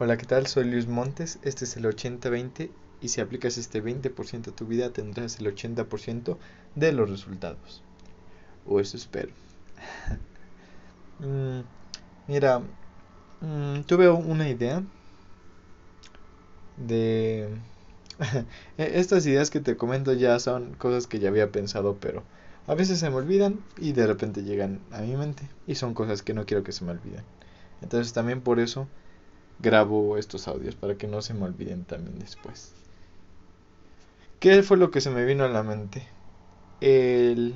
Hola, ¿qué tal? Soy Luis Montes, este es el 80-20 y si aplicas este 20% a tu vida tendrás el 80% de los resultados. O eso espero. Mm, mira, mm, tuve una idea de... E-, estas ideas que te comento ya son cosas que ya había pensado, pero a veces se me olvidan y de repente llegan a mi mente y son cosas que no quiero que se me olviden. Entonces también por eso grabo estos audios para que no se me olviden también después. ¿Qué fue lo que se me vino a la mente? El,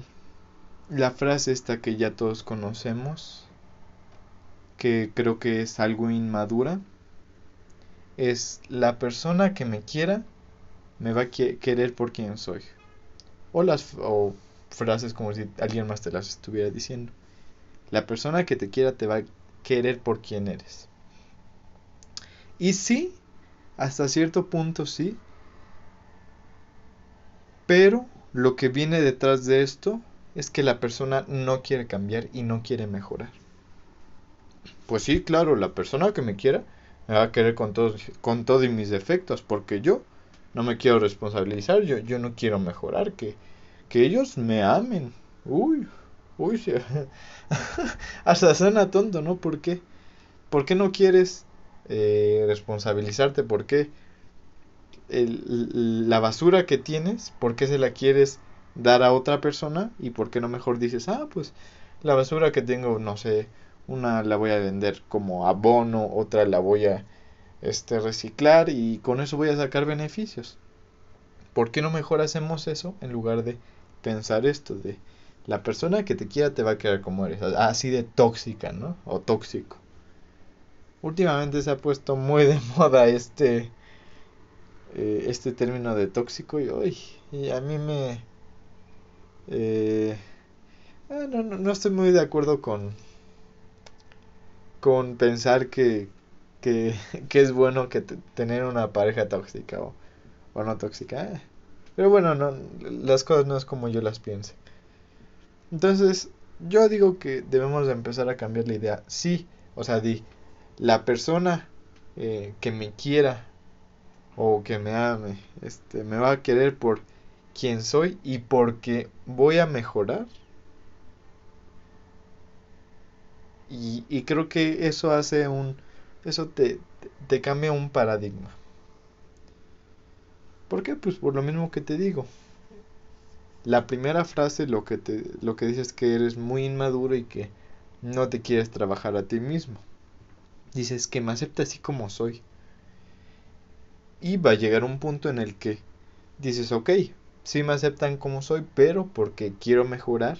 la frase esta que ya todos conocemos, que creo que es algo inmadura, es la persona que me quiera me va a querer por quien soy. O las o frases como si alguien más te las estuviera diciendo. La persona que te quiera te va a querer por quien eres. Y sí, hasta cierto punto sí. Pero lo que viene detrás de esto es que la persona no quiere cambiar y no quiere mejorar. Pues sí, claro, la persona que me quiera me va a querer con todos con todos mis defectos, porque yo no me quiero responsabilizar, yo, yo no quiero mejorar, que, que ellos me amen. Uy, uy, hasta suena tonto, ¿no? ¿Por qué? ¿Por qué no quieres eh, responsabilizarte por qué la basura que tienes, por qué se la quieres dar a otra persona y por qué no mejor dices, ah, pues la basura que tengo, no sé, una la voy a vender como abono, otra la voy a este, reciclar y con eso voy a sacar beneficios. ¿Por qué no mejor hacemos eso en lugar de pensar esto de la persona que te quiera te va a quedar como eres, así de tóxica, ¿no? O tóxico últimamente se ha puesto muy de moda este eh, este término de tóxico y, hoy y a mí me eh, ah, no, no, no, estoy muy de acuerdo con con pensar que, que, que es bueno que tener una pareja tóxica o, o no tóxica eh. pero bueno no, las cosas no es como yo las piense entonces yo digo que debemos de empezar a cambiar la idea sí o sea di la persona eh, que me quiera o que me ame, este, me va a querer por quien soy y porque voy a mejorar. Y, y creo que eso hace un, eso te, te cambia un paradigma. ¿Por qué? Pues por lo mismo que te digo. La primera frase lo que te lo que dices es que eres muy inmaduro y que no te quieres trabajar a ti mismo. Dices que me acepta así como soy. Y va a llegar un punto en el que dices, ok, sí me aceptan como soy, pero porque quiero mejorar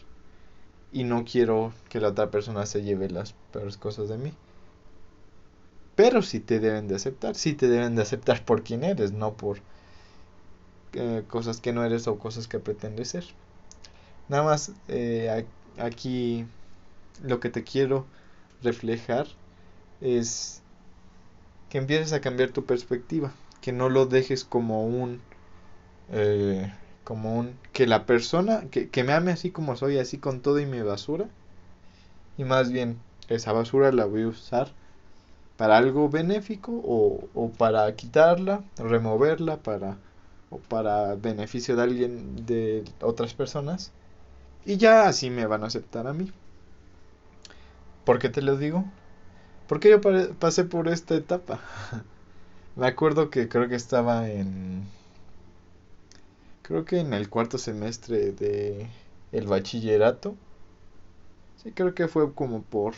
y no quiero que la otra persona se lleve las peores cosas de mí. Pero sí te deben de aceptar, sí te deben de aceptar por quien eres, no por eh, cosas que no eres o cosas que pretendes ser. Nada más eh, aquí lo que te quiero reflejar es que empieces a cambiar tu perspectiva, que no lo dejes como un, eh, como un, que la persona, que, que me ame así como soy, así con todo y mi basura, y más bien esa basura la voy a usar para algo benéfico o, o para quitarla, removerla para o para beneficio de alguien de otras personas y ya así me van a aceptar a mí. ¿Por qué te lo digo? ¿Por qué yo pasé por esta etapa? Me acuerdo que creo que estaba en... Creo que en el cuarto semestre de el bachillerato. Sí, creo que fue como por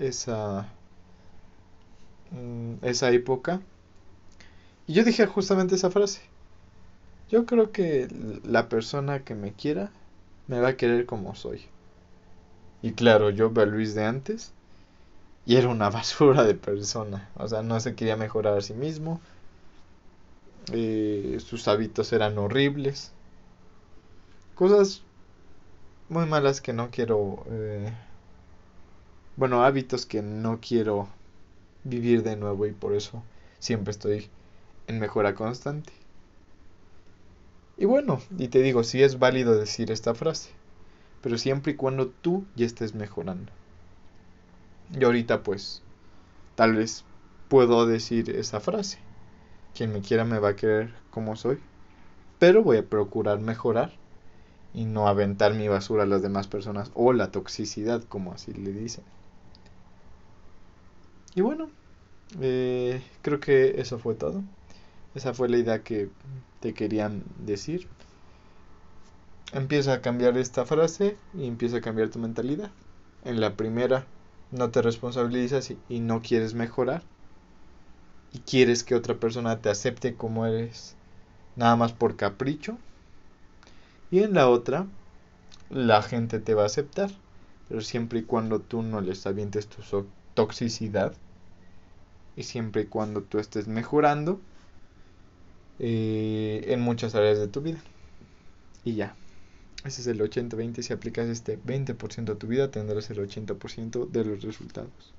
esa... Mm, esa época. Y yo dije justamente esa frase. Yo creo que la persona que me quiera me va a querer como soy. Y claro, yo veo a Luis de antes y era una basura de persona. O sea, no se quería mejorar a sí mismo. Sus hábitos eran horribles. Cosas muy malas que no quiero... Eh, bueno, hábitos que no quiero vivir de nuevo y por eso siempre estoy en mejora constante. Y bueno, y te digo, sí es válido decir esta frase, pero siempre y cuando tú ya estés mejorando. Y ahorita pues tal vez puedo decir esa frase. Quien me quiera me va a querer como soy. Pero voy a procurar mejorar y no aventar mi basura a las demás personas o la toxicidad, como así le dicen. Y bueno, eh, creo que eso fue todo. Esa fue la idea que te querían decir. Empieza a cambiar esta frase y empieza a cambiar tu mentalidad. En la primera, no te responsabilizas y no quieres mejorar. Y quieres que otra persona te acepte como eres, nada más por capricho. Y en la otra, la gente te va a aceptar. Pero siempre y cuando tú no les avientes tu toxicidad. Y siempre y cuando tú estés mejorando eh, en muchas áreas de tu vida. Y ya. Ese es el 80-20. Si aplicas este 20% a tu vida, tendrás el 80% de los resultados.